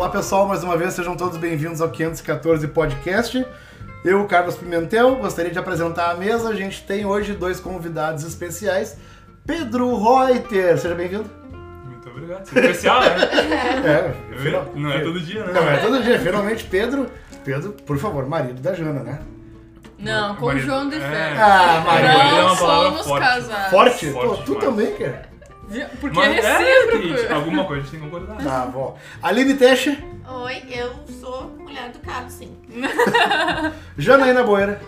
Olá pessoal, mais uma vez sejam todos bem-vindos ao 514 Podcast. Eu, Carlos Pimentel, gostaria de apresentar a mesa. A gente tem hoje dois convidados especiais. Pedro Reuter, seja bem-vindo. Muito obrigado. É especial, né? É, final- Não é todo dia, né? Não é todo dia, finalmente Pedro. Pedro, por favor, marido da Jana, né? Não, com o João de é. Fé. Ah, Marido é Não uma palavra somos forte. casados. Forte? Forte Pô, tu também, cara. Porque Mas é é, recíproco. gente, alguma coisa a gente tem que concordar. Tá bom. Aline Teche, Oi, eu sou mulher do carro, sim. Janaína Boeira.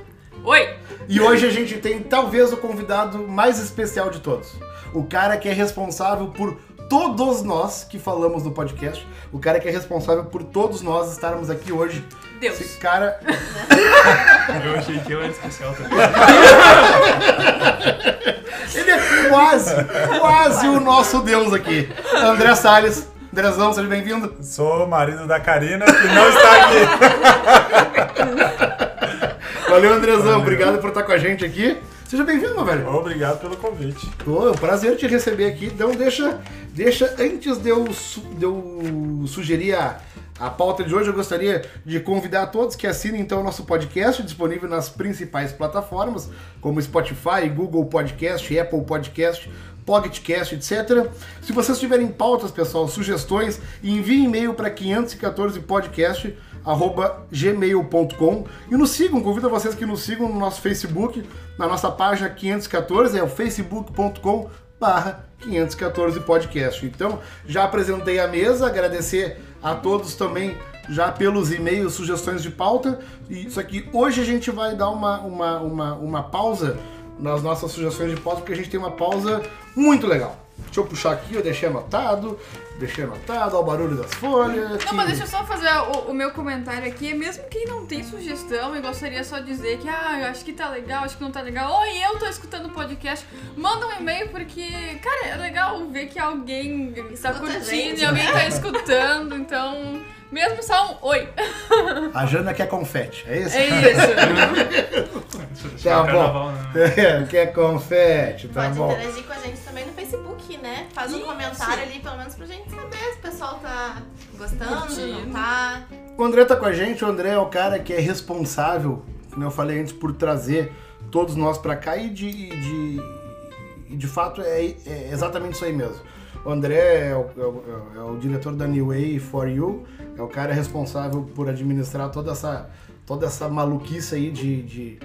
Oi! E hoje a gente tem talvez o convidado mais especial de todos. O cara que é responsável por todos nós que falamos no podcast. O cara que é responsável por todos nós estarmos aqui hoje. Deus. Esse cara. Eu achei que eu era especial também. Ele é quase, quase o nosso Deus aqui. André Salles. Andrezão, seja bem-vindo. Sou o marido da Karina, que não está aqui. Valeu, Andrezão. Obrigado por estar com a gente aqui. Seja bem-vindo, meu velho. Obrigado pelo convite. Pô, é um prazer te receber aqui. Então deixa, deixa antes de eu, de eu sugerir a, a pauta de hoje, eu gostaria de convidar todos que assinem então o nosso podcast, disponível nas principais plataformas, como Spotify, Google Podcast, Apple Podcast, Pocketcast, etc. Se vocês tiverem pautas, pessoal, sugestões, envie e-mail para 514podcast arroba gmail.com e nos sigam, convido vocês que nos sigam no nosso Facebook, na nossa página 514, é o facebook.com barra 514 podcast. Então, já apresentei a mesa, agradecer a todos também já pelos e-mails, sugestões de pauta. E isso aqui, hoje a gente vai dar uma, uma, uma, uma pausa nas nossas sugestões de pauta, porque a gente tem uma pausa muito legal. Deixa eu puxar aqui, eu deixei anotado, deixei anotado, ao barulho das folhas. Não, que- mas deixa eu só fazer o, o meu comentário aqui. Mesmo quem não tem sugestão e gostaria só de dizer que, ah, eu acho que tá legal, acho que não tá legal, ou eu tô escutando o podcast, manda um e-mail porque, cara, é legal ver que alguém está curtindo gente, e alguém né? tá escutando, então, mesmo só um oi. A Jana quer confete, é isso? É isso. Tá bom. Carnaval, né? Quer confete, tá Pode bom. interagir com a gente também no Facebook, né? Faz um Isso. comentário ali, pelo menos pra gente saber se o pessoal tá gostando, Curtindo. não tá. O André tá com a gente, o André é o cara que é responsável, como eu falei antes, por trazer todos nós pra cá e de, de, de fato é, é exatamente isso aí mesmo. O André é o, é o- é o diretor da New Way for You, é o cara responsável por administrar toda essa, toda essa maluquice aí de, de,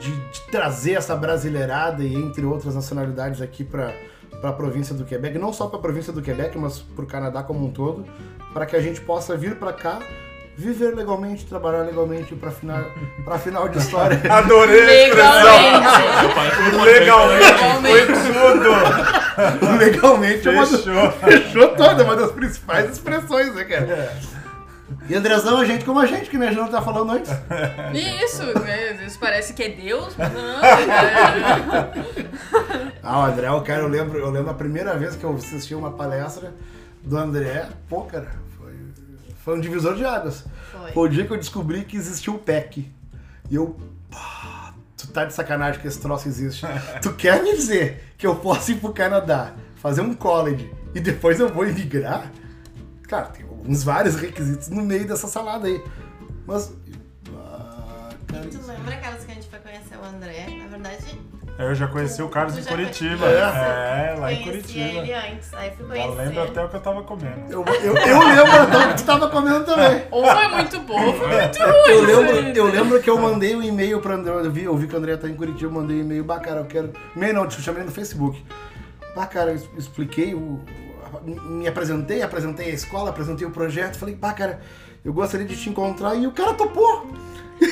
de, de trazer essa brasileirada e entre outras nacionalidades aqui para para a província do Quebec, não só para a província do Quebec, mas para o Canadá como um todo, para que a gente possa vir para cá, viver legalmente, trabalhar legalmente para final, para final de história. Adorei a expressão. Legalmente. Tudo foi tudo. legalmente é uma das, Fechou. fechou toda, é uma das principais expressões, né, cara? E Andrezão, a gente como a gente, que né, a Jana tá falando antes. Isso, né? Isso parece que é Deus, mas não. é- Ah, o André, o cara, eu lembro, eu lembro a primeira vez que eu assisti uma palestra do André, pô, cara, foi, foi um divisor de águas. Foi. Foi o dia que eu descobri que existia o PEC. E eu, pá, tu tá de sacanagem que esse troço existe. tu quer me dizer que eu posso ir pro Canadá, fazer um college e depois eu vou emigrar? Claro, tem alguns vários requisitos no meio dessa salada aí. Mas. ah, cara, Tu lembra aquelas que a gente foi conhecer o André? Na verdade, Eu já conheci o Carlos Tu em Curitiba. conheceu? É, lá em conhecia ele Curitiba. antes. Aí fui Eu conhecer. lembro até o que eu tava comendo. eu, eu, eu lembro então que tu tava comendo também. Ou foi muito bom, ou foi muito ruim. Eu lembro, eu lembro que eu mandei um e-mail pra André. Eu vi, eu vi que o André tá em Curitiba, eu mandei um e-mail. Bah, cara, eu quero. E-mail não, te chamei no Facebook. Bah, cara, eu expliquei, o, me apresentei, apresentei a escola, apresentei o projeto. Falei, bah, cara, eu gostaria de te encontrar. E o cara topou.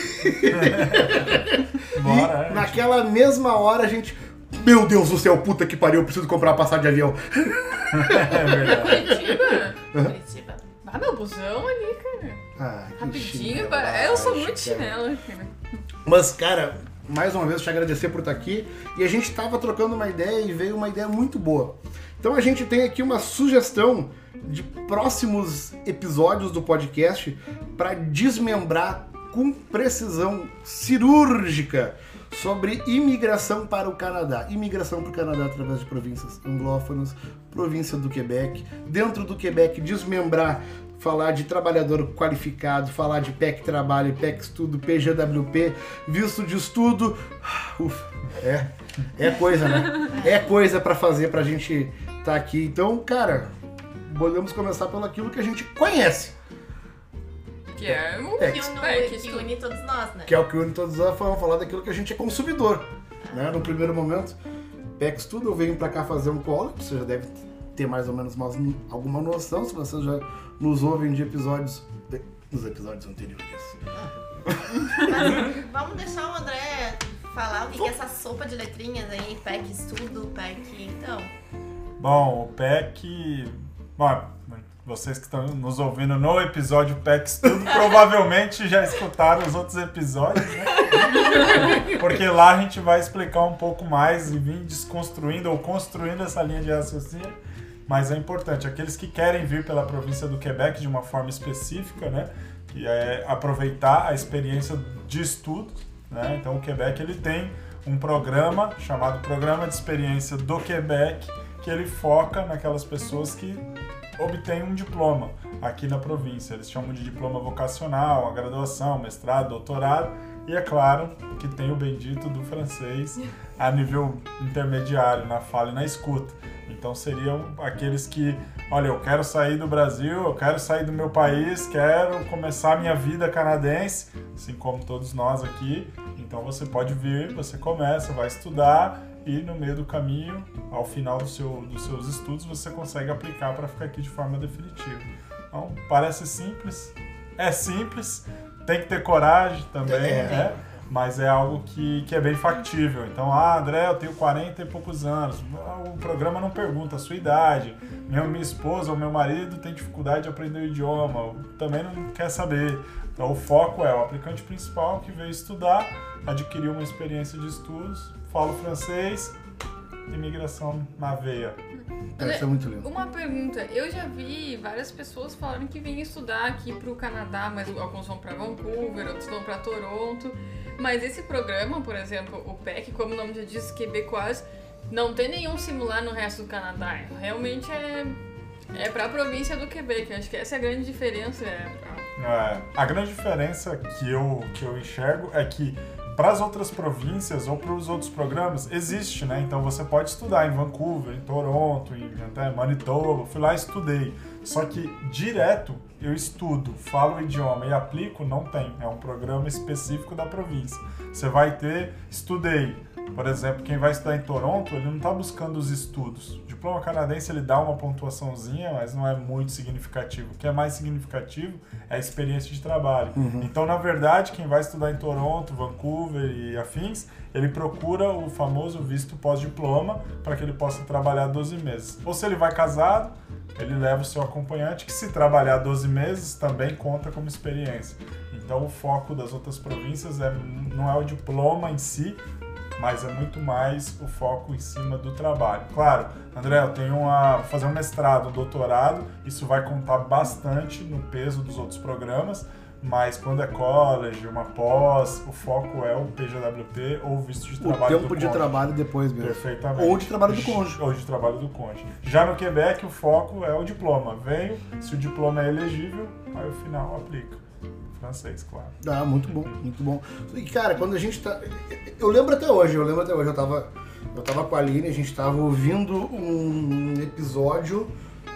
Bora, e é. naquela mesma hora a gente. Meu Deus do céu, puta que pariu, eu preciso comprar uma passagem de avião. É verdade. Curitiba? Curitiba. Ah, meu busão ali, cara. Ah, Rapidinho. chinelo, pa- Eu sou muito cara. chinelo, cara. Mas, cara, mais uma vez te agradecer por estar aqui. E a gente tava trocando uma ideia e veio uma ideia muito boa. Então a gente tem aqui uma sugestão de próximos episódios do podcast para desmembrar com precisão cirúrgica sobre imigração para o Canadá. Imigração para o Canadá através de províncias anglófonas, província do Quebec. Dentro do Quebec, desmembrar falar de trabalhador qualificado, falar de PEC trabalho, PEC estudo, PGWP, visto de estudo. Ufa, é, é coisa, né? É coisa pra fazer pra gente estar aqui. Então, cara, podemos começar pelo aquilo que a gente conhece, Que é o É, Que, une, que estudo. une todos nós, né? que é o que une todos nós, vamos falar daquilo que a gente é consumidor, né? No primeiro momento, PEC estudo, eu venho pra cá fazer um call, você já deve ter mais ou menos mais alguma noção, se vocês já nos ouvem de episódios, nos episódios anteriores. Mas vamos deixar o André falar o que, que é essa sopa de letrinhas aí, PEC estudo, PEC. Então, Bom, o PEC. Bom, vocês que estão nos ouvindo no episódio PEC Estudo provavelmente já escutaram os outros episódios, né? Porque lá a gente vai explicar um pouco mais e vir desconstruindo ou construindo essa linha de raciocínio. Mas é importante, aqueles que querem vir pela província do Quebec de uma forma específica, né? Que é aproveitar a experiência de estudos, né? Então o Quebec ele tem um programa chamado Programa de Experiência do Quebec, que ele foca naquelas pessoas que obtêm um diploma aqui na província. Eles chamam de diploma vocacional, a graduação, mestrado, doutorado, e é claro que tem o bendito do francês a nível intermediário, na fala e na escuta. Então seriam aqueles que, olha, eu quero sair do Brasil, eu quero sair do meu país, quero começar a minha vida canadense, assim como todos nós aqui. Então você pode vir, você começa, vai estudar e no meio do caminho, ao final do seu, dos seus estudos, você consegue aplicar para ficar aqui de forma definitiva. Então parece simples, é simples, tem que ter coragem também, É. né? Mas é algo que, que é bem factível. Então, ah, André, eu tenho 40 e poucos anos. O programa não pergunta a sua idade. Minha, minha esposa ou meu marido tem dificuldade de aprender o idioma. Também não quer saber. Então, o foco é o aplicante principal que veio estudar, adquiriu uma experiência de estudos, fala o francês, imigração na veia. Deve ser muito lindo. Uma pergunta, eu já vi várias pessoas falando que vêm estudar aqui pro Canadá, mas alguns vão pra Vancouver, outros vão pra Toronto. Mas esse programa, por exemplo, o PEC, como o nome já diz, Quebecois, não tem nenhum similar no resto do Canadá. Realmente é, é pra província do Quebec. Acho que essa é a grande diferença. É pra- É, a grande diferença que eu, que eu enxergo é que para as outras províncias ou para os outros programas existe, né? Então você pode estudar em Vancouver, em Toronto, em até Manitoba. Fui lá e estudei. Só que direto eu estudo, falo o idioma e aplico, não tem. É um programa específico da província. Você vai ter, estudei. Por exemplo, quem vai estudar em Toronto, ele não está buscando os estudos. O diploma canadense ele dá uma pontuaçãozinha, mas não é muito significativo. O que é mais significativo é a experiência de trabalho. Então, na verdade, quem vai estudar em Toronto, Vancouver e afins, ele procura o famoso visto pós-diploma para que ele possa trabalhar 12 meses. Ou se ele vai casado, ele leva o seu acompanhante, que se trabalhar 12 meses também conta como experiência. Então, o foco das outras províncias é, não é o diploma em si, mas é muito mais o foco em cima do trabalho. Claro, André, eu tenho uma fazer um mestrado, um doutorado, isso vai contar bastante no peso dos outros programas, mas quando é college, uma pós, o foco é o PGWP ou o visto de O trabalho tempo do de cônjuge. trabalho depois mesmo. Perfeitamente. Ou de trabalho do cônjuge. Ou de trabalho do cônjuge. Já no Quebec, o foco é o diploma. Venho, se o diploma é elegível, aí o final aplica. Francês, claro. Ah, muito bom, muito bom. E cara, quando a gente tá. Eu lembro até hoje, eu lembro até hoje, eu tava. Eu tava com a Aline, a gente tava ouvindo um episódio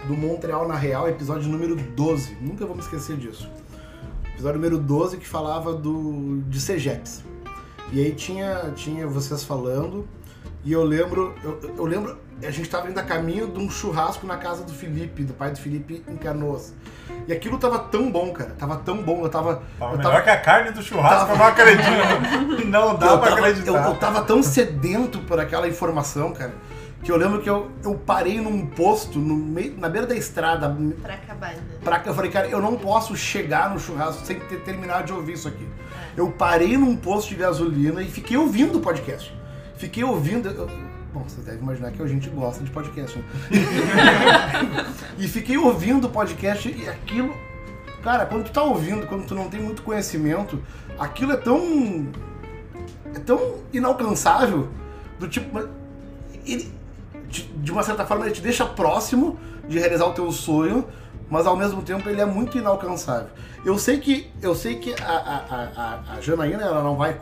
do Montreal na Real, episódio número 12. Nunca vou me esquecer disso. Episódio número 12 que falava do de CEGEPS. E aí tinha, tinha vocês falando, e eu lembro, eu, eu lembro, a gente tava indo a caminho de um churrasco na casa do Felipe, do pai do Felipe em Canoas. E aquilo tava tão bom, cara. Tava tão bom. Eu tava. Tava eu melhor que a carne do churrasco, Tava- eu não acredito. Não dá eu pra tava, acreditar. eu, eu tava tão sedento por aquela informação, cara, que eu lembro que eu, eu parei num posto no meio, na beira da estrada. Pra acabar, né? Pra, eu falei, cara, eu não posso chegar no churrasco sem ter terminado de ouvir isso aqui. Eu parei num posto de gasolina e fiquei ouvindo o podcast. Fiquei ouvindo. eu- bom, vocês devem imaginar que a gente gosta de podcast, né? e fiquei ouvindo o podcast e aquilo. Cara, quando tu tá ouvindo, quando tu não tem muito conhecimento, aquilo é tão. É tão inalcançável. Do tipo. Ele, de de uma certa forma, ele te deixa próximo, de realizar o teu sonho, mas ao mesmo tempo ele é muito inalcançável. Eu sei que eu sei que a, a, a, a Janaína ela não vai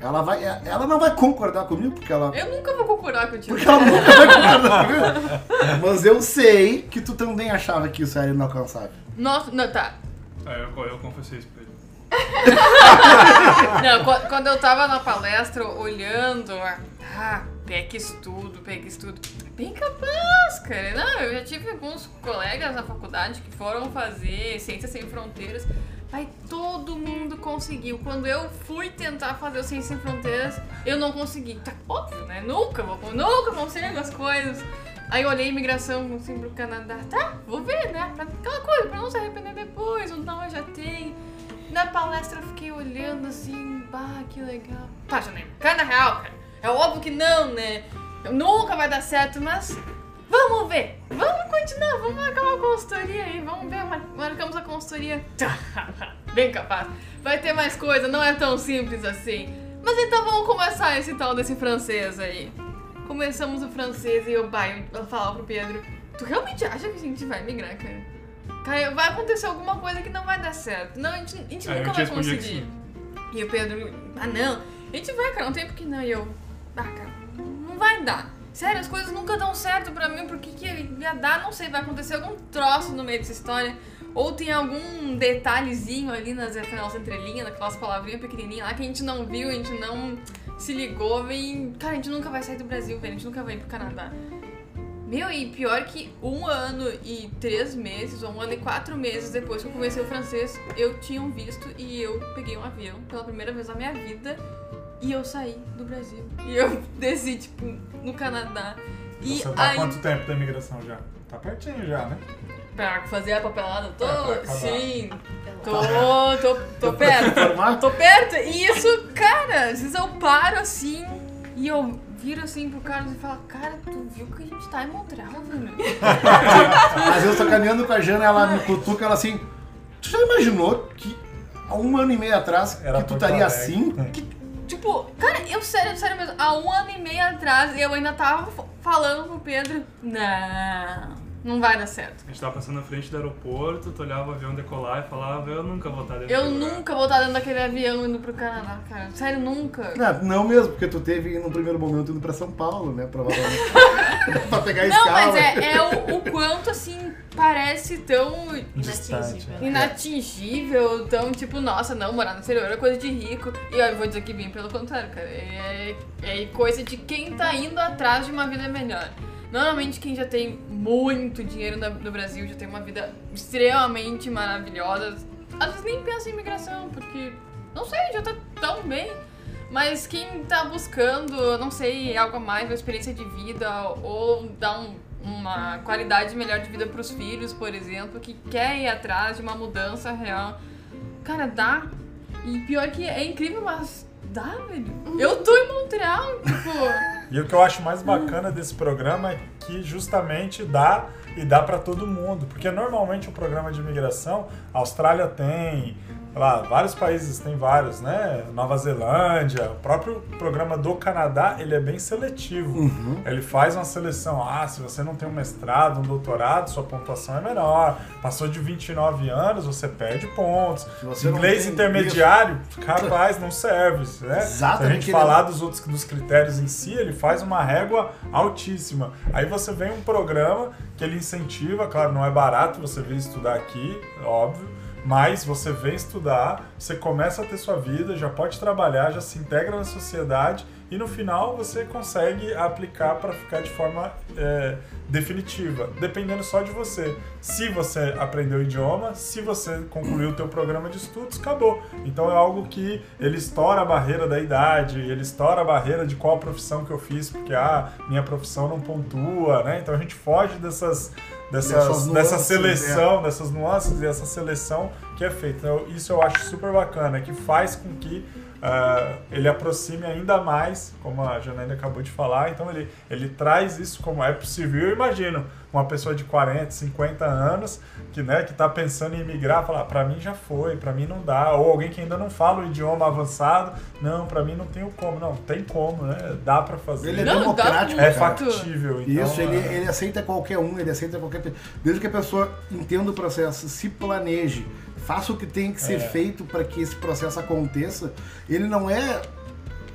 ela vai ela não vai concordar comigo porque ela Eu nunca vou concordar contigo. porque ela nunca vai concordar comigo. Mas eu sei que tu também achava que isso era inalcançável. Nossa, não, tá. Aí eu, eu confessei isso pra ele. Não, qu- quando eu tava na palestra olhando, ah, PEC estudo, PEC estudo. Bem capaz, cara. Não, eu já tive alguns colegas na faculdade que foram fazer Ciências Sem Fronteiras. Aí todo mundo conseguiu. Quando eu fui tentar fazer o Ciências Sem Fronteiras, eu não consegui. Tá óbvio, né? Nunca vou, nunca consigo as coisas. Aí eu olhei imigração assim pro Canadá. Tá, vou ver, né? Pra, aquela coisa, pra não se arrepender depois. Ou não, eu já tenho. Na palestra eu fiquei olhando assim, bah, que legal. Tá, Janeiro, cai na real, cara. É óbvio que não, né? Nunca vai dar certo, mas vamos ver. Vamos continuar, vamos marcar uma consultoria aí, vamos ver, mar- marcamos a consultoria. Tá, Bem capaz. Vai ter mais coisa, não é tão simples assim. Mas então vamos começar esse tal desse francês aí. Começamos o francês e eu, bah, eu falava pro Pedro, tu realmente acha que a gente vai migrar, cara? Cara, vai acontecer alguma coisa que não vai dar certo. Não, a gente, a gente eu nunca vai que conseguir. E o Pedro, ah não, a gente vai, cara, não tem porque não. E eu, ah, cara, não vai dar. Sério, as coisas nunca dão certo pra mim, porque que ia dar, não sei, vai acontecer algum troço no meio dessa história. Ou tem algum detalhezinho ali nas, naquelas entrelinhas, naquelas palavrinhas pequenininhas lá que a gente não viu, a gente não se ligou e, cara, a gente nunca vai sair do Brasil, velho, a gente nunca vai ir pro Canadá. Meu, e pior que um ano e três meses, ou um ano e quatro meses depois que eu comecei o francês, eu tinha um visto e eu peguei um avião pela primeira vez na minha vida e eu saí do Brasil. E eu desci, tipo, no Canadá. E Você tá há aí, quanto tempo da imigração já? Tá pertinho já, né? pra fazer a papelada É, toda, acabar. sim, tô, tô, tô perto. Tô perto. E isso, cara, às vezes eu paro assim e eu viro assim pro Carlos e falo, cara, tu viu que a gente tá em Montreal, velho? Às vezes eu tô caminhando com a Jana, ela me cutuca, ela assim. Tu já imaginou que há um ano e meio atrás Era que tu estaria assim? É. Que, tipo, cara, eu sério, sério mesmo, há um ano e meio atrás eu ainda tava falando pro Pedro, não, não vai dar certo. A gente tava passando na frente do aeroporto, tu olhava o avião decolar e falava, eu nunca vou estar dentro Eu daquele lugar." nunca vou estar dentro daquele avião indo pro Canadá, cara. Sério, nunca. Não, não mesmo, porque tu teve no primeiro momento indo pra São Paulo, né? Provavelmente. pra pegar a Não, escala. mas é, é o, o quanto, assim, parece tão Distante. Inatingível. né? inatingível, tão tipo, nossa, não, morar no exterior é coisa de rico. E ó, eu vou dizer que bem pelo contrário, cara. É, é coisa de quem tá indo atrás de uma vida melhor. Normalmente quem já tem muito dinheiro no Brasil já tem uma vida extremamente maravilhosa. Às vezes nem pensa em imigração, porque, não sei, já tá tão bem. Mas quem tá buscando, não sei, algo a mais, uma experiência de vida, ou dar um- uma qualidade melhor de vida pros filhos, por exemplo, que quer ir atrás de uma mudança real, cara, dá. E pior que é incrível, mas dá, velho. Eu tô em Montreal, tipo. E o que eu acho mais bacana desse programa é que justamente dá e dá para todo mundo, porque normalmente o programa de imigração, a Austrália tem, lá, vários países tem vários, né? Nova Zelândia, o próprio programa do Canadá, ele é bem seletivo. Uhum. Ele faz uma seleção, ah, se você não tem um mestrado, um doutorado, sua pontuação é menor. Passou de 29 anos, você perde pontos. Você Inglês intermediário, capaz, não serve, né? Se a Exatamente, gente ele- falar dos outros dos critérios em si, ele faz uma régua altíssima. Aí você vem um programa que ele incentiva, claro, não é barato você vir estudar aqui, óbvio, mas você vem estudar, você começa a ter sua vida, já pode trabalhar, já se integra na sociedade e no final você consegue aplicar para ficar de forma é, definitiva, dependendo só de você. Se você aprendeu o idioma, se você concluiu o teu programa de estudos, acabou. Então é algo que ele estoura a barreira da idade, ele estoura a barreira de qual profissão que eu fiz, porque ah, minha profissão não pontua, né? Então a gente foge dessas dessas, Dessas dessa nuances, seleção, dessas nuances e essa seleção que é feita. Então, isso eu acho super bacana, que faz com que ah, ele aproxime ainda mais, como a Janaína acabou de falar. Então ele, ele traz isso como é possível. Eu imagino, uma pessoa de 40, 50 anos que, né, que tá pensando em imigrar, falar, pra mim já foi, pra mim não dá. Ou alguém que ainda não fala o idioma avançado, não, pra mim não tem como. Não, tem como, né? Dá pra fazer. Ele é Não, democrático. É factível. Então, Isso, ele, é- ele aceita qualquer um, ele aceita qualquer pessoa. Desde que a pessoa entenda o processo, se planeje, faça o que tem que ser É. feito para que esse processo aconteça, ele não é.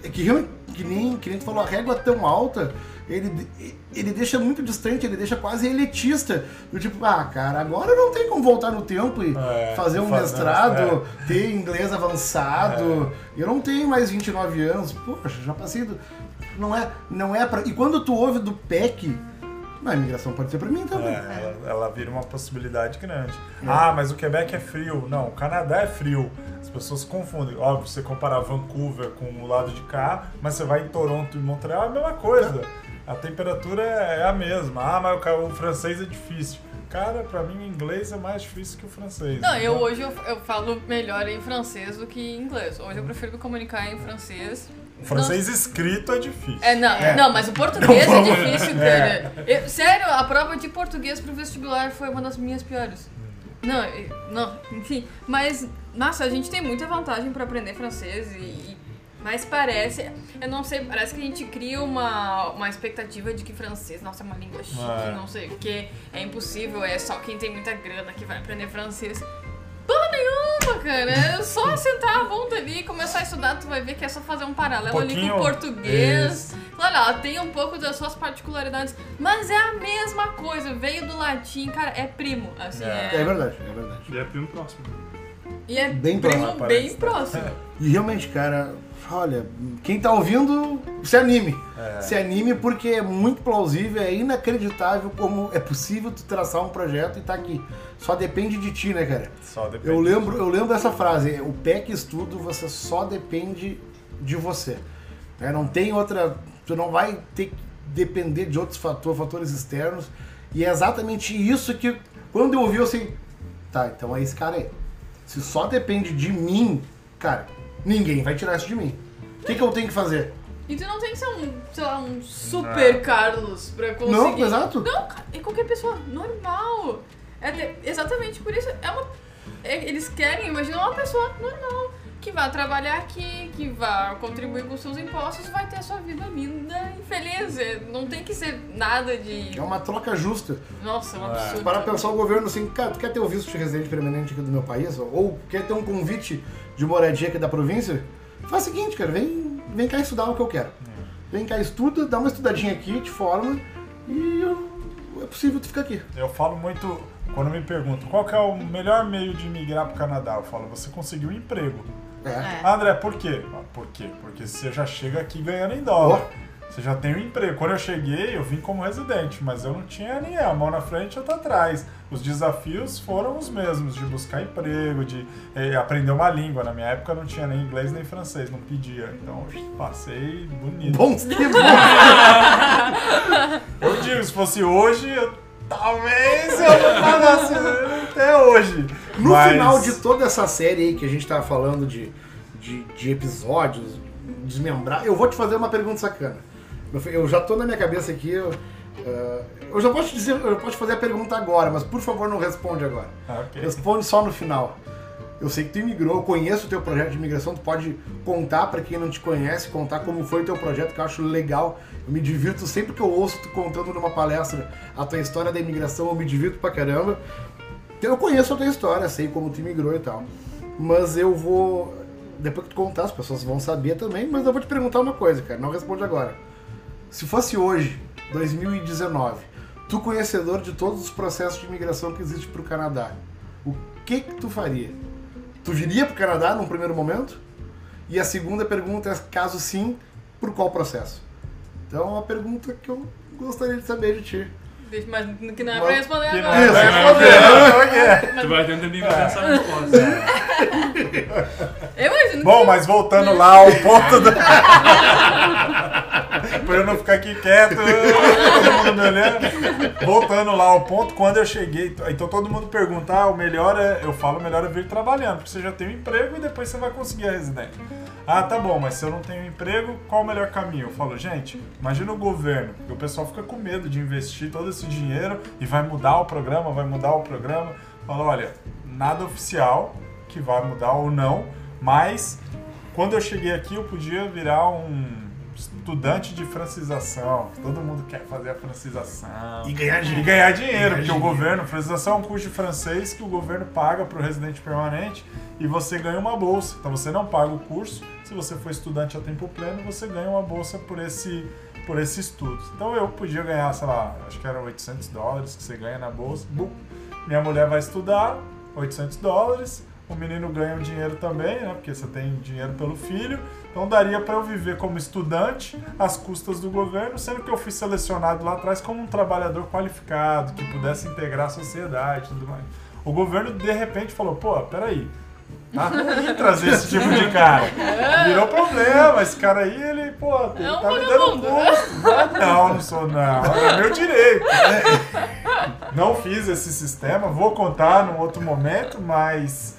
é que, que, nem, que nem tu falou, a régua é tão alta, ele, ele deixa muito distante, ele deixa quase elitista. Do tipo, ah, cara, agora não tem como voltar no tempo e É, fazer um fazer- mestrado, ter inglês avançado. Eu não tenho mais 29 anos, poxa, já passei do. Não é, não é pra. E quando tu ouve do PEC, a imigração pode ser pra mim também. É, ela, ela vira uma possibilidade grande. Ah, mas o Quebec é frio. Não, o Canadá é frio. As pessoas confundem. Óbvio, você comparar Vancouver com o lado de cá, mas você vai em Toronto e Montreal, é a mesma coisa. A temperatura é a mesma. Ah, mas o francês é difícil. Cara, pra mim o inglês é mais difícil que o francês. Não, eu Então, hoje eu, eu falo melhor em francês do que em inglês. Hoje eu prefiro me comunicar em francês. O francês escrito é difícil. É, não, É. não, mas o português Não é difícil, cara. Eu- sério, a prova de português pro vestibular foi uma das minhas piores. Não, não, enfim. Mas, nossa, a gente tem muita vantagem pra aprender francês e. e- mas parece, eu não sei, parece que a gente cria uma, uma expectativa de que francês, nossa, é uma língua chique, É. não sei o que, é impossível, é só quem tem muita grana que vai aprender francês. Porra nenhuma, cara. É só sentar a bunda ali e começar a estudar, tu vai ver que é só fazer um paralelo ali com o português. Claro, ela tem um pouco das suas particularidades, mas é a mesma coisa. Veio do latim, cara, é primo. Assim, É. é. É verdade, é verdade. E é primo próximo. E é Bem primo próximo, bem próximo. E realmente, cara, olha, quem tá ouvindo, se anime. É. Se anime porque é muito plausível, é inacreditável como é possível tu traçar um projeto e tá aqui. Só depende de ti, né, cara? Só depende. Eu lembro, eu lembro essa frase, o PEC estudo, você só depende de você. né? Não tem outra. Tu não vai ter que depender de outros fatores, fatores externos. E é exatamente isso que, quando eu ouvi, eu assim, tá, então é esse cara aí. Se só depende de mim, cara, ninguém vai tirar isso de mim. O que, que eu tenho que fazer? E tu não tem que ser um, sei lá, um super Carlos pra conseguir. Não, exato. Não, cara, é qualquer pessoa normal. É de- exatamente por isso. É uma. é- eles querem, imagina uma pessoa normal que vai trabalhar aqui, que vai contribuir com seus impostos, vai ter a sua vida linda e feliz. É, Não tem que ser nada de. É uma troca justa. Nossa, é um É. absurdo. Para pensar o governo assim, cara, tu quer ter o visto de residente permanente aqui do meu país? Ou quer ter um convite de moradia aqui da província? Faz o seguinte, cara, vem, vem cá estudar o que eu quero. Vem cá, estuda, dá uma estudadinha aqui, te forma e eu- é possível tu ficar aqui. Eu falo muito, quando me perguntam qual que é o melhor meio de migrar pro Canadá, eu falo, você conseguiu um emprego. É. É. Ah, André, por quê? Ah, por quê? Porque você já chega aqui ganhando em dólar. Você já tem um emprego. Quando eu cheguei, eu vim como residente, mas eu não tinha nem a mão na frente e outra atrás. Os desafios foram os mesmos, de buscar emprego, de eh, aprender uma língua. Na minha época não tinha nem inglês nem francês, não pedia. Então passei bonito. Bons tempos. Eu digo, se fosse hoje, eu- talvez eu não pagasse até hoje. No Mas- final de toda essa série aí que a gente tava falando de, de, de episódios, desmembrar, eu vou te fazer uma pergunta sacana. Eu, já tô na minha cabeça aqui, eu, eh, eu já posso te dizer, eu posso fazer a pergunta agora, mas por favor não responde agora. Ah, ok. Responde só no final. Eu sei que tu imigrou, eu conheço o teu projeto de imigração, tu pode contar pra quem não te conhece, contar como foi o teu projeto, que eu acho legal. Eu me divirto sempre que eu ouço tu contando numa palestra a tua história da imigração, eu me divirto pra caramba. Eu conheço a tua história, sei como tu imigrou e tal. Mas eu vou. Depois que tu contar, as pessoas vão saber também, mas eu vou te perguntar uma coisa, cara, não responde agora. Se fosse hoje, 2019, tu conhecedor de todos os processos de imigração que existe pro Canadá, o que que tu faria? Tu viria pro Canadá num primeiro momento? E a segunda pergunta é, caso sim, por qual processo? Então é uma pergunta que eu gostaria de saber de ti. Mas que não é pra responder agora. Isso, é, responder. Tu vai dentro de mim pra essa resposta. Eu imagino Bom, que- mas voltando lá ao ponto do. pra eu não ficar aqui quieto, todo mundo me olhando. Voltando lá ao ponto, quando eu cheguei, então todo mundo pergunta, ah, o melhor é, eu falo, o melhor é vir trabalhando, porque você já tem um emprego e depois você vai conseguir a residência. Ah, tá bom, mas se eu não tenho emprego, qual o melhor caminho? Eu falo, gente, imagina o governo, o pessoal fica com medo de investir todo esse dinheiro e vai mudar o programa, vai mudar o programa. Fala, olha, nada oficial que vai mudar ou não, mas quando eu cheguei aqui eu podia virar um estudante de francização, todo mundo quer fazer a francização. E ganhar E dinheiro. ganhar dinheiro, Ganhar porque o governo, francização é um curso de francês que o governo paga para o residente permanente e você ganha uma bolsa. Então você não paga o curso, se você for estudante a tempo pleno, você ganha uma bolsa por esse, por esse estudo. Então eu podia ganhar, sei lá, acho que era 800 dólares que você ganha na bolsa. Bum. Minha mulher vai estudar, 800 dólares. O menino ganha um dinheiro também, né? Porque você tem dinheiro pelo filho. Então daria para eu viver como estudante às custas do governo, sendo que eu fui selecionado lá atrás como um trabalhador qualificado, que pudesse integrar a sociedade e tudo mais. O governo de repente falou: pô, peraí. Tá ruim trazer esse tipo de cara. Virou problema. Esse cara aí, ele, pô, ele É um tá me dando custo. Não, não sou, não. É meu direito. Não fiz esse sistema, vou contar num outro momento, mas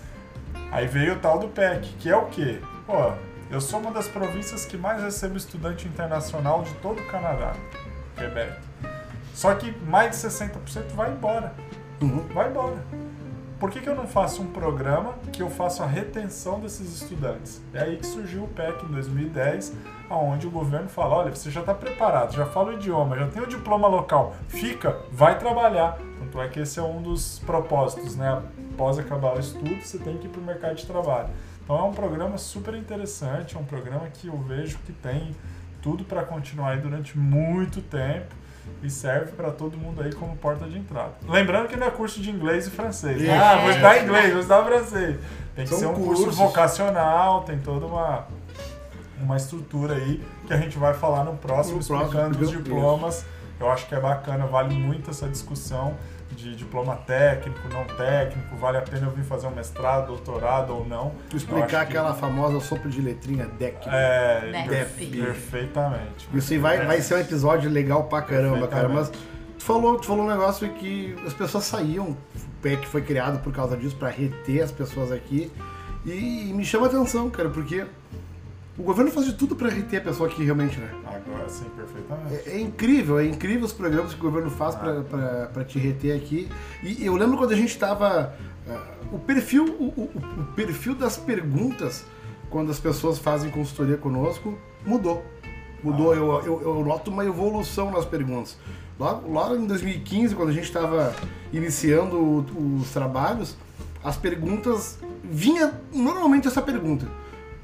aí veio o tal do PEC, que é o quê? Pô, eu sou uma das províncias que mais recebe estudante internacional de todo o Canadá, Quebec. Só que mais de 60% vai embora. Uhum. Vai embora. Por que, que eu não faço um programa que eu faço a retenção desses estudantes? É aí que surgiu o PEC em 2010, onde o governo fala, olha, você já está preparado, já fala o idioma, já tem o diploma local, fica, vai trabalhar. Tanto é que esse é um dos propósitos, né? Após acabar o estudo, você tem que ir para o mercado de trabalho. Então é um programa super interessante, é um programa que eu vejo que tem tudo para continuar aí durante muito tempo e serve para todo mundo aí como porta de entrada. Lembrando que não é curso de inglês e francês. né? Ah, vou estudar inglês, vou estudar francês. Tem que São ser um curso cursos. vocacional, tem toda uma, uma estrutura aí que a gente vai falar no próximo, No próximo, explicando os meu diplomas. Eu acho que é bacana, vale muito essa discussão de diploma técnico, não técnico, vale a pena eu vir fazer um mestrado, doutorado ou não. Tu explicar acho que- aquela famosa sopa de letrinha DEC. É, Def. perfeitamente. Isso aí vai, vai ser um episódio legal pra caramba, cara. Mas tu falou, tu falou um negócio que as pessoas saíam. O PEC foi criado por causa disso, pra reter as pessoas aqui. E, e me chama a atenção, cara, porque o governo faz de tudo pra reter a pessoa aqui realmente, né? Agora sim, perfeitamente. É, é incrível, é incrível os programas que o governo faz pra, pra te reter aqui. E eu lembro quando a gente tava. ah, o, perfil, o, o- o perfil das perguntas, quando as pessoas fazem consultoria conosco, mudou. Mudou, eu, eu, eu noto uma evolução nas perguntas. Lá, lá em 2015, quando a gente estava iniciando o- os trabalhos, as perguntas. Vinha normalmente essa pergunta.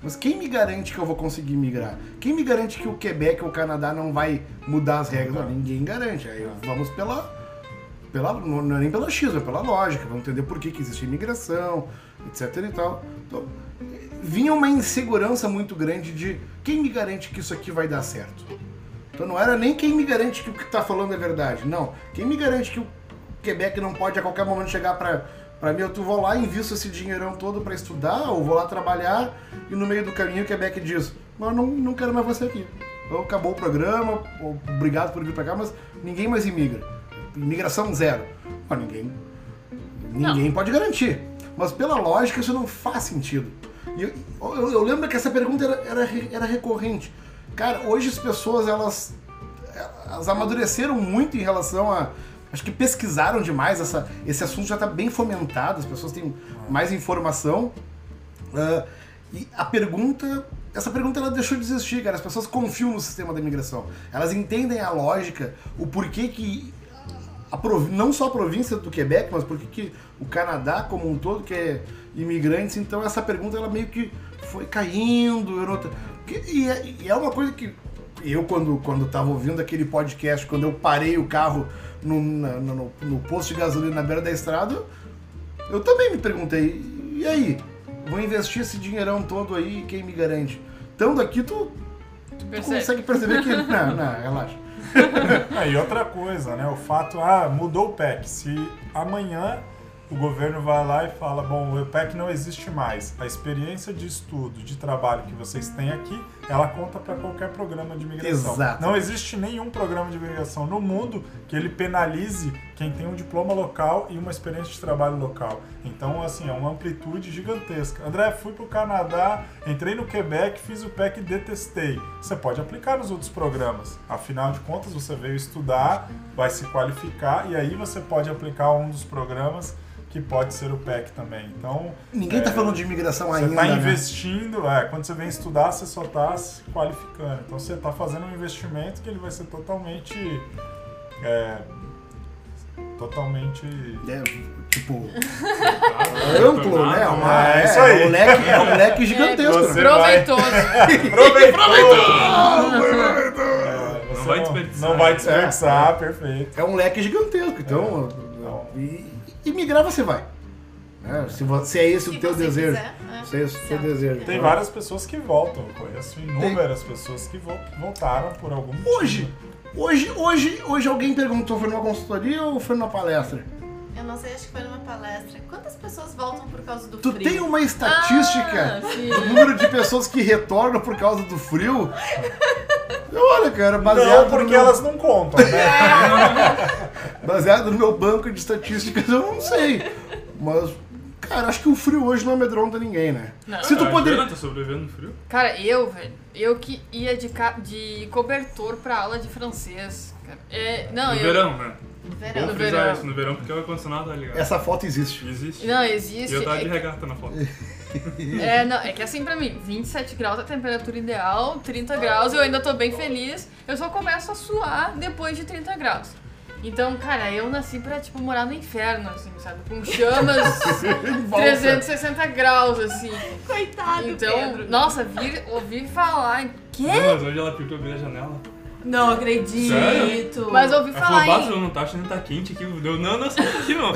Mas quem me garante que eu vou conseguir migrar? Quem me garante que o Quebec ou o Canadá não vai mudar as regras? Não, ninguém garante. Aí vamos pela. pela não é nem pela X, é pela lógica. Vamos entender por que, que existe imigração, etc e tal. Então, vinha uma insegurança muito grande de quem me garante que isso aqui vai dar certo? Então não era nem quem me garante que o que está falando é verdade. Não. Quem me garante que o Quebec não pode a qualquer momento chegar para para mim, eu tu vou lá, invisto esse dinheirão todo para estudar, ou vou lá trabalhar, e no meio do caminho o Quebec diz, mas não, não quero mais você aqui. Então acabou o programa, obrigado por vir para cá, mas ninguém mais imigra. Imigração zero. Mas ninguém, ninguém pode garantir. Mas pela lógica isso não faz sentido. E eu, eu- eu lembro que essa pergunta era, era, era recorrente. Cara, hoje as pessoas, elas, elas amadureceram muito em relação a. Acho que pesquisaram demais, essa, esse assunto já está bem fomentado, as pessoas têm mais informação. Ah, e a pergunta. Essa pergunta ela deixou de existir, cara. As pessoas confiam no sistema da imigração. Elas entendem a lógica, o porquê que. A prov- não só a província do Quebec, mas porquê que o Canadá como um todo quer imigrantes. Então essa pergunta ela meio que foi caindo. E é, e é uma coisa que eu, quando, quando tava ouvindo aquele podcast, quando eu parei o carro no, na- no, no posto de gasolina na beira da estrada, eu também me perguntei, e aí? Vou investir esse dinheirão todo aí, quem me garante? Estando aqui, tu, tu Percebe? consegue perceber que. Não, não, relaxa. Ah, e outra coisa, né? O fato, ah, mudou o PEC. Se amanhã o governo vai lá e fala, bom, o PEC não existe mais. A experiência de estudo, de trabalho que vocês têm aqui ela conta para qualquer programa de imigração. Exato. Não existe nenhum programa de imigração no mundo que ele penalize quem tem um diploma local e uma experiência de trabalho local. Então, assim, é uma amplitude gigantesca. André, fui para o Canadá, entrei no Quebec, fiz o PEC e detestei. Você pode aplicar nos outros programas. Afinal de contas, você veio estudar, vai se qualificar e aí você pode aplicar um dos programas que pode ser o PEC também. Então, Ninguém tá falando de imigração você ainda. está né? investindo, é, quando você vem estudar, você só está se qualificando. Então você está fazendo um investimento que ele vai ser totalmente. é, totalmente. É, tipo, Ah, amplo, né? Uma, É, é, isso aí. É um leque, é um leque gigantesco. Você né? vai- Proveitoso. É, você Não vai desperdiçar. Não vai desperdiçar, perfeito. É um leque gigantesco. Então, e, e migrar você vai. né? Se, vo- se é esse Se o teu você desejo. quiser, é. Se é esse o teu desejo. Tem várias pessoas que voltam. Eu conheço inúmeras pessoas que vo- voltaram por algum motivo. Hoje, hoje, hoje, hoje alguém perguntou, foi numa consultoria ou foi numa palestra? Eu não sei, acho que foi numa palestra. Quantas pessoas voltam por causa do Tu frio? tem uma estatística Ah, do número de pessoas que retornam por causa do frio? Olha, cara, baseado, Não, no porque meu, elas não contam, né? baseado no meu banco de estatísticas, eu não sei. Mas, cara, acho que o frio hoje não amedronta ninguém, né? Não. Se tu poder. Tá sobrevivendo no frio? Cara, eu, velho, eu que ia de, ca- de cobertor pra aula de francês. cara. É, não, no eu. verão, né? No Vou verão. No frisar verão. isso, no verão, porque o ar-condicionado tá ligado. Essa foto existe. Existe. Não, E existe. eu tava de É, regata na foto. é, não, é que assim pra mim, 27 graus é a temperatura ideal, 30 graus eu ainda tô bem feliz. Eu só começo a suar depois de 30 graus. Então, cara, eu nasci pra, tipo, morar no inferno, assim, sabe? Com chamas Em volta. 360 graus, assim. Coitado, Então, Pedro. nossa, vir, ouvir falar. Quê? Não, mas hoje ela pediu abrir a janela. Não acredito. Sério? Mas ouvi Ela falar falou, basta, não tá achando que tá quente aqui. Eu, não, não, senta aqui, não.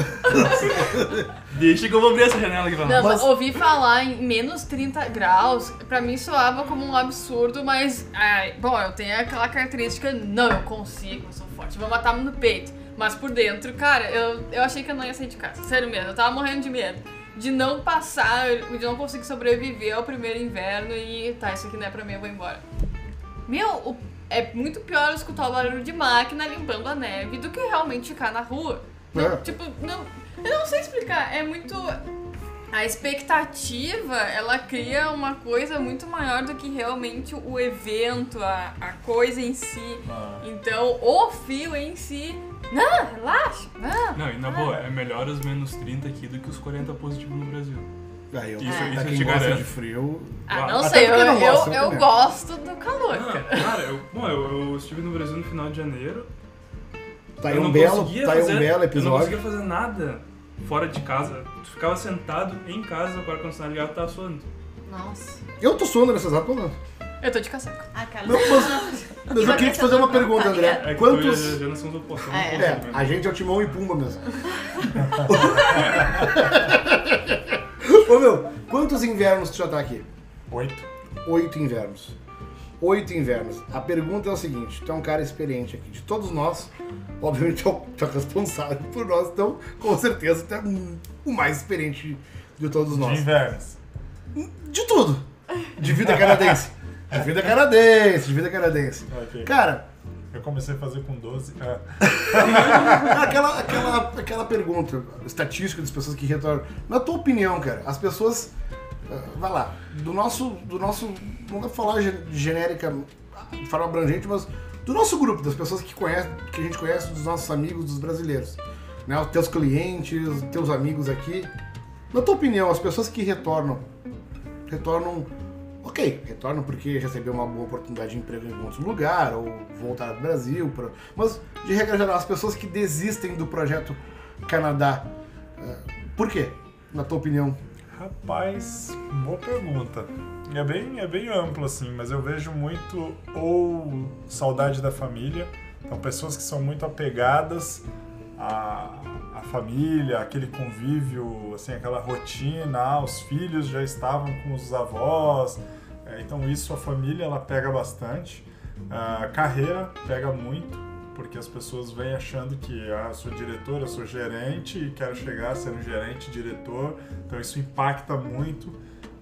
Deixa que eu vou abrir essa janela aqui pra Não, mas ouvi falar em menos 30 graus, pra mim soava como um absurdo, mas. Ai, bom, eu tenho aquela característica, não, eu consigo, eu sou forte, vou matar no peito. Mas por dentro, cara, eu, eu achei que eu não ia sair de casa. Sério mesmo, eu tava morrendo de medo. De não passar, de não conseguir sobreviver ao primeiro inverno e tá, isso aqui não é pra mim, eu vou embora. Meu, o- é muito pior escutar o barulho de máquina limpando a neve do que realmente ficar na rua. Não, É. Tipo, não, eu não sei explicar, é muito. A expectativa, ela cria uma coisa muito maior do que realmente o evento, a, a coisa em si. Ah. Então, o fio em si. Não, relaxa, não. Não, e na boa, é melhor os menos 30 aqui do que os 40 positivos no Brasil. Aí, eu, Isso- pra eu quem gosta garanto. de frio. Ah, Ah, não até sei, eu, não eu, gosto, eu eu gosto do calor, Ah, cara. cara, eu, bom, eu, eu estive no Brasil no final de janeiro. Tá aí um belo, tá aí um fazer- belo Eu não episódio. conseguia fazer nada fora de casa. Tu ficava sentado em casa com o ar-condicionado ligado e tava suando. Nossa. Eu tô suando nesse exato momento. Eu tô de casaco. A cara Não, mas, mas eu queria te fazer uma pergunta, André. É Quantos. Eu não É. consigo, É, né? a gente é o Timão e Pumba mesmo. Ô meu, quantos invernos tu já tá aqui? Oito. Oito invernos. Oito invernos. A pergunta é o seguinte: tu é um cara experiente aqui. De todos nós, obviamente tu é é responsável por nós, então com certeza tu é o mais experiente de todos De nós. invernos. De tudo. De vida canadense. De vida canadense, de vida canadense. Ok. Cara, Eu comecei a fazer com 12. Ah, aquela, aquela, aquela pergunta estatística das pessoas que retornam. Na tua opinião, cara, as pessoas. ah, vai lá, do nosso. Do nosso. Não dá pra falar ge- genérica de forma abrangente, mas do nosso grupo, das pessoas que, conhece, que a gente conhece, dos nossos amigos, dos brasileiros. Né, os teus clientes, teus amigos aqui. Na tua opinião, as pessoas que retornam, retornam. Ok, retornam porque recebeu uma boa oportunidade de emprego em outro lugar, ou voltar ao Brasil, pra- mas de regra geral, as pessoas que desistem do projeto Canadá, eh, por quê? Na tua opinião? Rapaz, boa pergunta. É bem, é bem amplo, assim, mas eu vejo muito ou saudade da família, então pessoas que são muito apegadas à, à família, aquele convívio, assim, aquela rotina, ah, os filhos já estavam com os avós, então isso a família ela pega bastante. A carreira pega muito, porque as pessoas vêm achando que ah, sou diretor, eu sou gerente e quero chegar a ser um gerente, diretor, então isso impacta muito.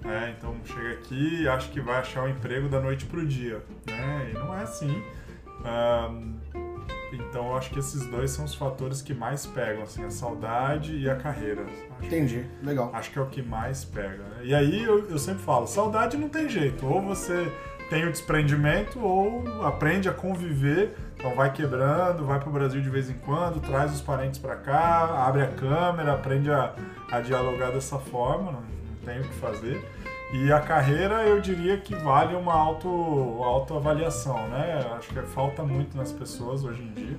né? Então chega aqui e acha que vai achar o emprego da noite pro dia, né? E não é assim. Ahn, então eu acho que esses dois são os fatores que mais pegam, assim, a saudade e a carreira. Acho Entendi, legal. Acho que é o que mais pega. Né? E aí eu, eu sempre falo, saudade não tem jeito. Ou você tem o desprendimento ou aprende a conviver. Então vai quebrando, vai pro Brasil de vez em quando, traz os parentes pra cá, abre a câmera, aprende a, a dialogar dessa forma, não, não tem o que fazer. E a carreira eu diria que vale uma auto, autoavaliação, né? Acho que falta muito nas pessoas hoje em dia,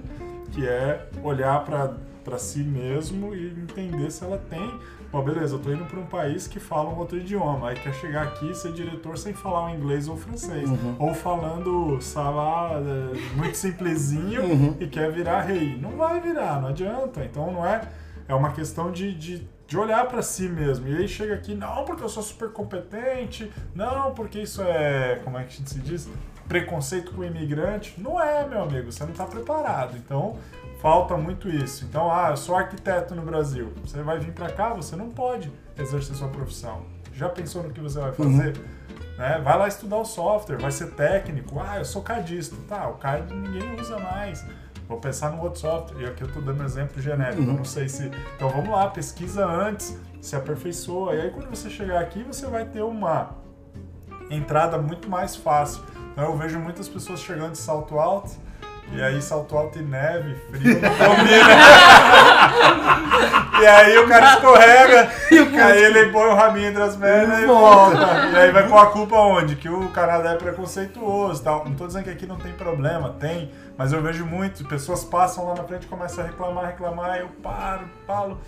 que é olhar para si mesmo e entender se ela tem. Bom, beleza, eu tô indo para um país que fala um outro idioma, aí quer chegar aqui e ser diretor sem falar o inglês ou o francês, Uhum. ou falando salada muito simplesinho Uhum. e quer virar rei. Não vai virar, não adianta. Então não é. É uma questão de, de, de olhar para si mesmo. E aí chega aqui, não, porque eu sou super competente, não, porque isso é. Como é que se diz? Preconceito com o imigrante. Não é, meu amigo, você não está preparado. Então falta muito isso. Então, ah, eu sou arquiteto no Brasil. Você vai vir para cá, você não pode exercer sua profissão. Já pensou no que você vai fazer? Né? Vai lá estudar o software, vai ser técnico. Ah, eu sou cadista. Tá, o CAD ninguém usa mais. Vou pensar no outro software. E aqui eu tô dando exemplo genérico, eu não sei se. Então vamos lá, pesquisa antes, se aperfeiçoa. E aí quando você chegar aqui, você vai ter uma entrada muito mais fácil. Então eu vejo muitas pessoas chegando de salto alto. E aí salto alto e neve, frio, não combina. e aí o cara escorrega, e aí ele põe o raminho entre as pernas e volta. E aí vai pôr a culpa onde? Que o Canadá é preconceituoso tal. Não tô dizendo que aqui não tem problema, tem, mas eu vejo muito, pessoas passam lá na frente e começam a reclamar, reclamar, eu paro, falo.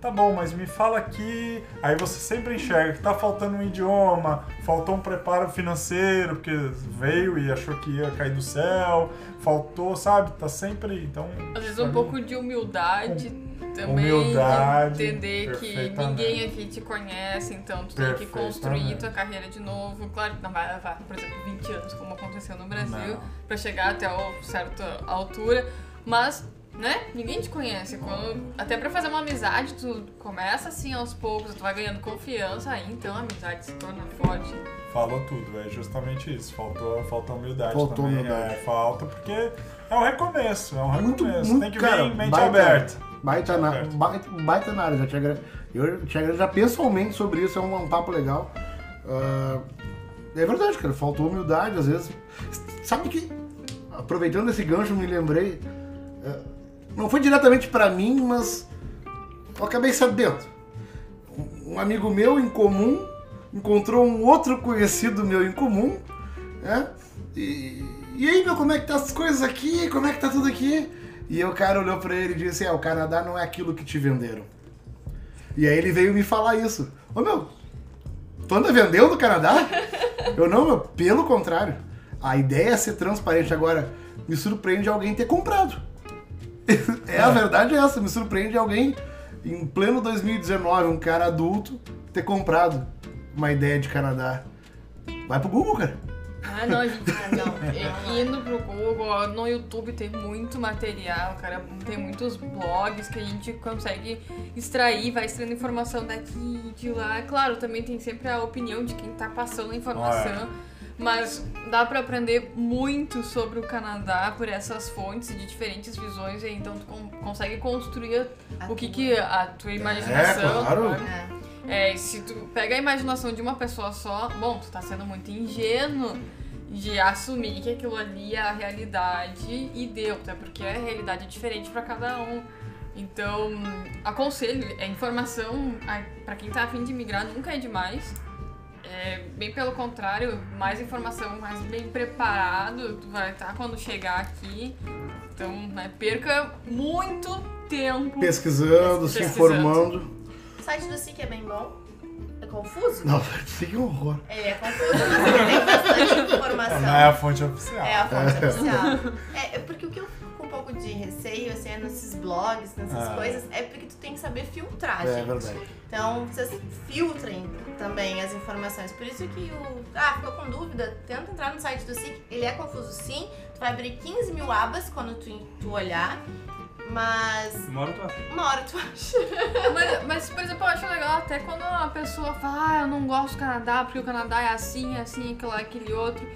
Tá bom, mas me fala aqui. Aí você sempre enxerga que tá faltando um idioma, faltou um preparo financeiro, porque veio e achou que ia cair do céu, faltou, sabe? Tá sempre. Então. Às vezes um pouco de humildade também. Humildade, entender que ninguém aqui te conhece, então tu tem que construir tua carreira de novo. Claro que não vai levar, por exemplo, 20 anos, como aconteceu no Brasil, pra chegar até uma certa altura. Mas, né, ninguém te conhece. Quando, até pra fazer uma amizade, tu começa assim aos poucos, tu vai ganhando confiança, aí então a amizade se torna forte. Falou tudo, é justamente isso. Faltou, falta humildade Faltou também. humildade. É, falta porque é um recomeço, é um Muito, recomeço. muito, tem que cara, vir mente baita- aberta. Baita na, baita, baita na área, já te agra... eu te agradeço já pessoalmente sobre isso, é um, um papo legal. Ah, é verdade, cara, faltou humildade às vezes. Sabe que, aproveitando esse gancho, me lembrei, ah, não foi diretamente pra mim, mas eu acabei sabendo. Um- Um amigo meu em comum encontrou um outro conhecido meu em comum, né? E, e aí, meu, como é que tá as coisas aqui? Como é que tá tudo aqui? E o cara olhou pra ele e disse, é, o Canadá não é aquilo que te venderam. E aí ele veio me falar isso. Ô meu, tu anda vendendo no Canadá? Eu não, meu, pelo contrário. A ideia é ser transparente. Agora, me surpreende alguém ter comprado. É, a verdade é essa, me surpreende alguém em pleno 2019, um cara adulto, ter comprado uma ideia de Canadá. Vai pro Google, cara. Ah, não, gente não. É, Indo pro Google, no YouTube tem muito material, cara. Tem muitos blogs que a gente consegue extrair, vai extraindo informação daqui, de lá. Claro, também tem sempre a opinião de quem tá passando a informação. Mas dá pra aprender muito sobre o Canadá por essas fontes de diferentes visões, e então tu con- consegue construir A o que que a tua imaginação. claro. É. É, e se tu pega a imaginação de uma pessoa só, bom, tu tá sendo muito ingênuo de assumir que aquilo ali é a realidade e deu, até porque a realidade é diferente pra cada um. Então, aconselho, a informação a- pra quem tá afim de migrar nunca é demais. É, bem pelo contrário, mais informação, mais bem preparado tu vai estar quando chegar aqui. Então, né, perca muito tempo Pesquisando, se Pesquisando. informando. O site do SIC é bem bom. É confuso? Não, que horror. Ele é confuso, mas ele tem bastante informação. Não é a fonte oficial. É a fonte oficial. É, é porque o que eu um pouco de receio, assim, é nesses blogs, nessas Ah. coisas, é porque tu tem que saber filtrar, É gente. verdade. Então, vocês filtrem também as informações. Por isso que o... Ah, ficou com dúvida? Tenta entrar no site do SIC. Ele é confuso sim. Tu vai abrir 15 mil abas quando tu, tu olhar. Mas Uma hora tu acha. uma hora tu acha. Mas, mas, por exemplo, eu acho legal até quando a pessoa fala, ah, eu não gosto do Canadá porque o Canadá é assim, é assim, aquilo, aquele outro.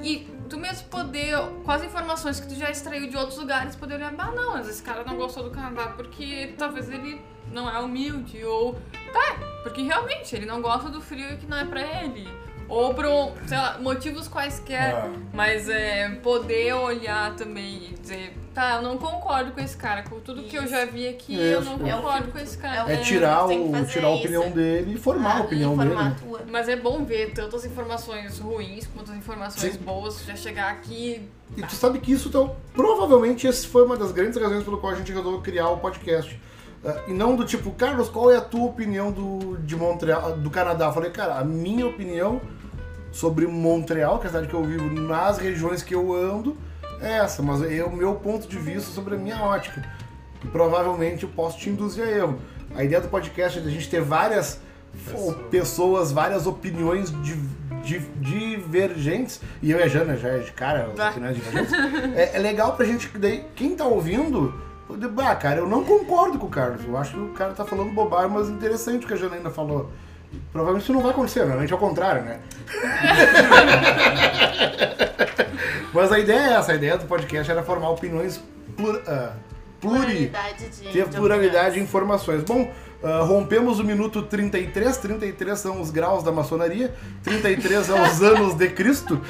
E tu mesmo poder, com as informações que tu já extraiu de outros lugares, poder olhar, ah, não, mas esse cara não gostou do Canadá porque talvez ele não é humilde, ou tá, porque realmente ele não gosta do frio e que não é pra ele. Ou por, um, sei lá, motivos quaisquer. Ah. Mas é poder olhar também e dizer, tá, eu não concordo com esse cara. Com tudo que eu já vi aqui, eu não Isso. É concordo com esse É cara. o É tirar, o, tirar a isso. opinião dele e formar a opinião dele. Informar a tua. Mas é bom ver tantas informações ruins quanto as informações Sim. boas, já chegar aqui. E tu sabe que isso, então, provavelmente, esse foi uma das grandes razões pelo qual a gente resolveu criar o podcast. Ah, e não do tipo, Carlos, qual é a tua opinião do, de Montreal, do Canadá? Eu falei, cara, a minha opinião sobre Montreal, que é a cidade que eu vivo, nas regiões que eu ando, é essa. Mas é o meu ponto de vista sobre a minha ótica. E provavelmente eu posso te induzir a erro. A ideia do podcast é a gente ter várias Pessoas. pessoas, várias opiniões di- di- divergentes. E eu e a Jana já é de cara, as Ah. opiniões divergentes. É, é legal pra gente, que daí, quem tá ouvindo, poder, bah, cara, eu não concordo com o Carlos. Eu acho que o cara tá falando bobagem, mas interessante o que a Jana ainda falou. Provavelmente isso não vai acontecer, normalmente é o contrário, né? mas a ideia é essa, a ideia do podcast era formar opiniões plur, ah, pluri, Pluralidade de. ter de pluralidade de informações. Bom, ah, rompemos o minuto 33, 33 são os graus da maçonaria, 33 é os anos de Cristo.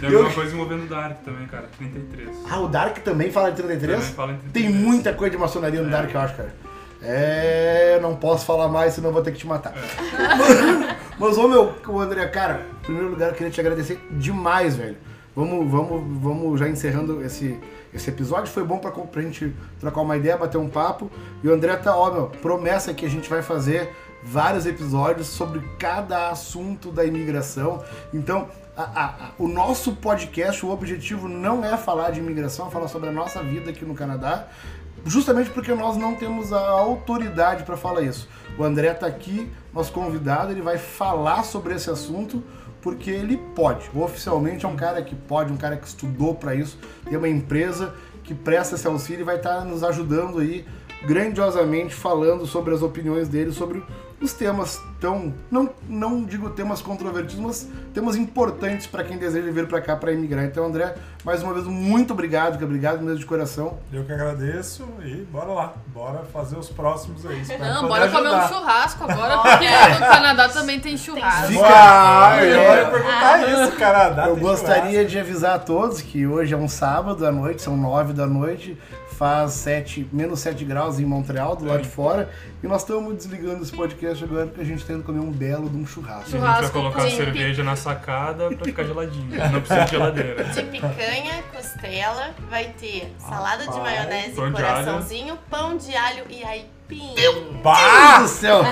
Tem Eu- alguma coisa envolvendo Dark também, cara. 33. Ah, o Dark também fala de 33? Também fala em 33. Tem muita coisa de maçonaria no Dark, eu acho, cara. É, não posso falar mais, senão vou ter que te matar. Mas, ô meu, ô André, cara, em primeiro lugar, eu queria te agradecer demais, velho. Vamos, vamos, vamos já encerrando esse, esse episódio. Foi bom pra, pra gente trocar uma ideia, bater um papo. E o André tá, ó, meu, promessa que a gente vai fazer vários episódios sobre cada assunto da imigração. Então, a- a- a- o nosso podcast, o objetivo não é falar de imigração, é falar sobre a nossa vida aqui no Canadá. Justamente porque nós não temos a autoridade para falar isso. O André tá aqui, nosso convidado, ele vai falar sobre esse assunto porque ele pode. Oficialmente é um cara que pode, um cara que estudou para isso, tem uma empresa que presta esse auxílio e vai estar nos ajudando aí grandiosamente falando sobre as opiniões dele sobre os temas tão não não digo temas controvertidos, mas temas importantes para quem deseja vir para cá para emigrar. Então, André, mais uma vez muito obrigado, que obrigado mesmo de coração. Eu que agradeço e bora lá. Bora fazer os próximos aí. Não, poder bora comer um ajudar. churrasco agora, porque no Canadá também tem churrasco. Fica- Ah, eu É. ia perguntar isso, Canadá. Eu tem gostaria de avisar a todos que hoje é um sábado à noite, são nove da noite, faz sete, menos 7 graus em Montreal, do lado de fora, e nós estamos desligando esse podcast agora porque a gente tem que comer um belo de um churrasco. A gente vai Churrasco colocar a cerveja na sacada pra ficar geladinha. Não precisa de geladeira. De picanha, costela, vai ter salada de maionese pão e de coraçãozinho, pão de alho e aipim. Meu Deus do céu!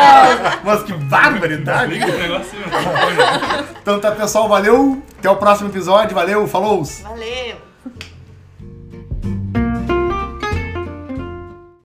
Mas que barbaridade! Então tá, pessoal, valeu. Até o próximo episódio. Valeu, falou! Valeu!